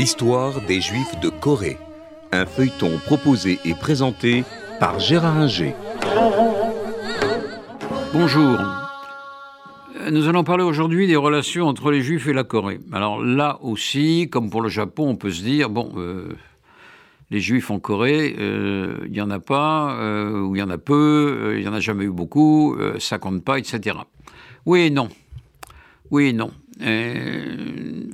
L'histoire des Juifs de Corée. Un feuilleton proposé et présenté par Gérard Inger. Bonjour. Nous allons parler aujourd'hui des relations entre les Juifs et la Corée. Alors là aussi, comme pour le Japon, on peut se dire, bon, euh, les Juifs en Corée, euh, il n'y en a pas, euh, ou il y en a peu, il n'y en a jamais eu beaucoup, ça compte pas, etc. Oui et non. Oui et non.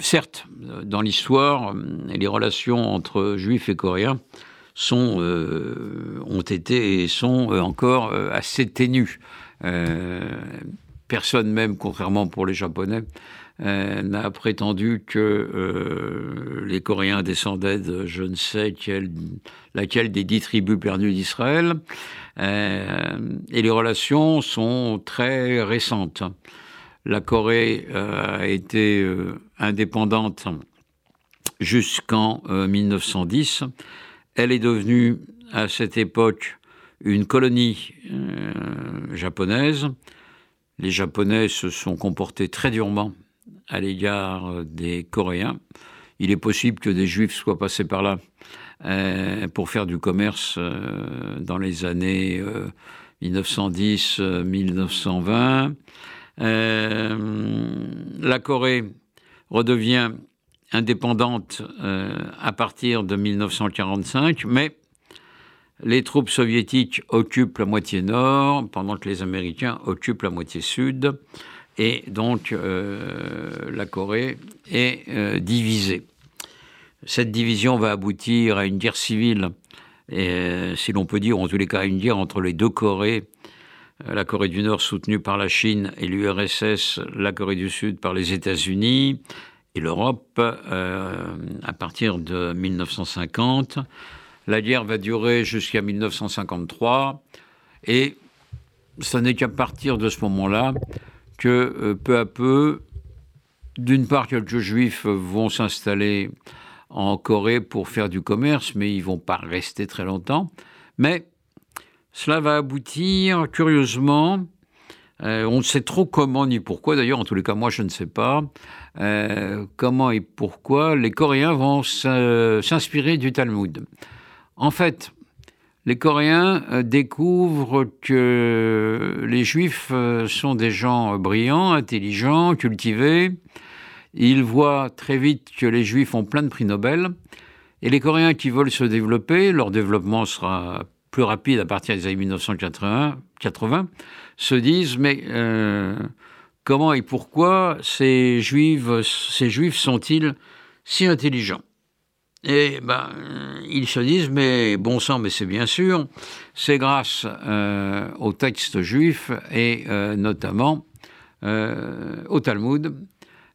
Certes, dans l'histoire, les relations entre Juifs et Coréens sont, ont été et sont encore assez ténues. personne même, contrairement pour les Japonais, euh, n'a prétendu que euh, les Coréens descendaient de je ne sais quelle, laquelle des dix tribus perdues d'Israël. Euh, et les relations sont très récentes. La Corée a été indépendante jusqu'en 1910. Elle est devenue à cette époque une colonie japonaise. Les Japonais se sont comportés très durement à l'égard des Coréens. Il est possible que des Juifs soient passés par là euh, pour faire du commerce euh, dans les années 1910-1920. Euh, la Corée redevient indépendante à partir de 1945, mais les troupes soviétiques occupent la moitié nord, pendant que les Américains occupent la moitié sud. Et donc, euh, la Corée est euh, divisée. Cette division va aboutir à une guerre civile, et, euh, si l'on peut dire, en tous les cas, une guerre entre les deux Corées. La Corée du Nord soutenue par la Chine et l'URSS, la Corée du Sud par les États-Unis et l'Europe à partir de 1950. La guerre va durer jusqu'à 1953 et ce n'est qu'à partir de ce moment-là que euh, peu à peu, d'une part, quelques juifs vont s'installer en Corée pour faire du commerce, mais ils vont pas rester très longtemps. Mais cela va aboutir, curieusement, euh, on ne sait trop comment ni pourquoi, d'ailleurs, en tous les cas, moi je ne sais pas, euh, comment et pourquoi les Coréens vont s'inspirer du Talmud. En fait, les Coréens euh, découvrent que les Juifs euh, sont des gens euh, brillants, intelligents, cultivés. Ils voient très vite que les Juifs ont plein de prix Nobel. Et les Coréens qui veulent se développer, leur développement sera plus rapide à partir des années 1980, 80, se disent mais comment et pourquoi ces Juifs, ces Juifs sont-ils si intelligents? Et ben, ils se disent, mais bon sang, mais c'est bien sûr, c'est grâce euh, au texte juif et euh, notamment euh, au Talmud.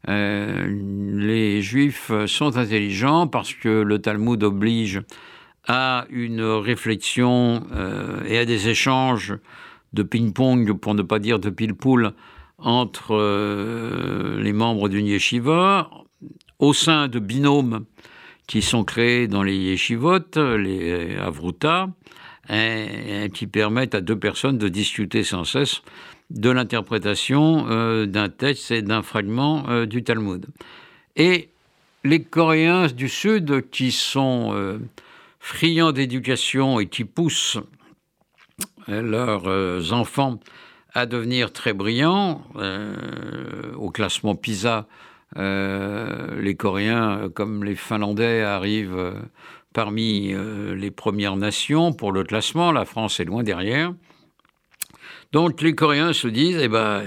les juifs sont intelligents parce que le Talmud oblige à une réflexion et à des échanges de ping-pong, pour ne pas dire de pile-poule, entre les membres d'une yeshiva, au sein de binômes qui sont créés dans les yeshivot, les avruta, et, qui permettent à deux personnes de discuter sans cesse de l'interprétation euh, d'un texte et d'un fragment euh, du Talmud. Et les Coréens du Sud, qui sont euh, friands d'éducation et qui poussent leurs enfants à devenir très brillants, au classement PISA, euh, les Coréens, comme les Finlandais, arrivent euh, parmi euh, les premières nations pour le classement. La France est loin derrière. Donc les Coréens se disent, eh ben,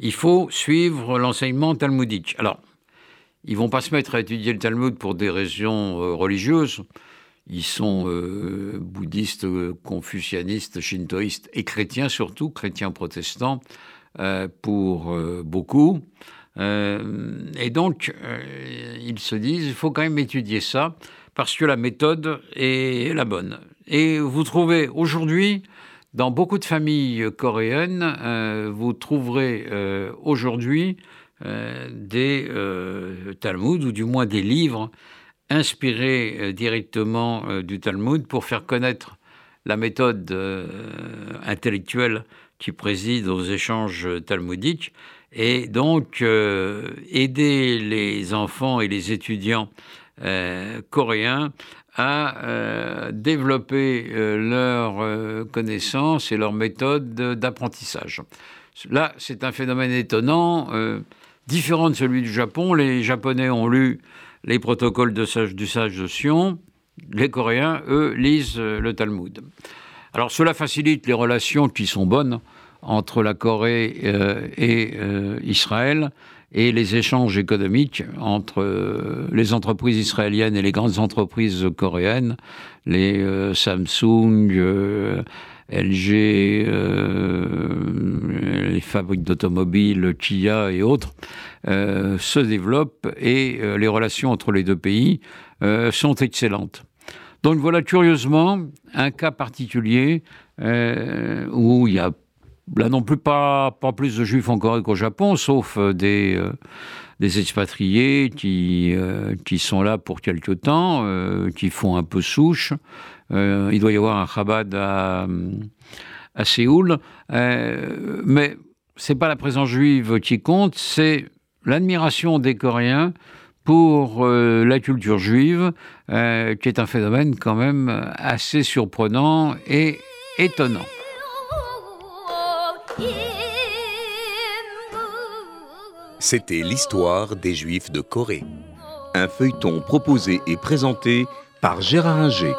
il faut suivre l'enseignement talmudique. Alors, ils vont pas se mettre à étudier le Talmud pour des raisons religieuses. Ils sont bouddhistes, confucianistes, shintoïstes et chrétiens surtout, chrétiens protestants pour beaucoup. Euh, et donc, euh, ils se disent, il faut quand même étudier ça, parce que la méthode est la bonne. Et vous trouvez aujourd'hui, dans beaucoup de familles coréennes, euh, vous trouverez aujourd'hui des Talmuds, ou du moins des livres inspirés directement du Talmud pour faire connaître la méthode intellectuelle qui préside aux échanges talmudiques et donc, euh, aider les enfants et les étudiants coréens à développer leurs connaissances et leurs méthodes d'apprentissage. Là, c'est un phénomène étonnant, différent de celui du Japon. Les Japonais ont lu les protocoles de sage, du sage de Sion. Les Coréens, eux, lisent le Talmud. Alors cela facilite les relations qui sont bonnes entre la Corée euh, et euh, Israël et les échanges économiques entre euh, les entreprises israéliennes et les grandes entreprises coréennes, les Samsung, LG, les fabriques d'automobiles, Kia et autres, se développent et les relations entre les deux pays sont excellentes. Donc voilà curieusement un cas particulier où il y a là non plus pas, pas plus de juifs en Corée qu'au Japon, sauf euh, des, euh, des expatriés qui, euh, qui sont là pour quelque temps, qui font un peu souche. Il doit y avoir un Chabad à, Séoul. mais c'est pas la présence juive qui compte, c'est l'admiration des Coréens pour la culture juive, qui est un phénomène quand même assez surprenant et étonnant. C'était l'histoire des Juifs de Corée. Un feuilleton proposé et présenté par Gérard Inger.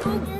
哭。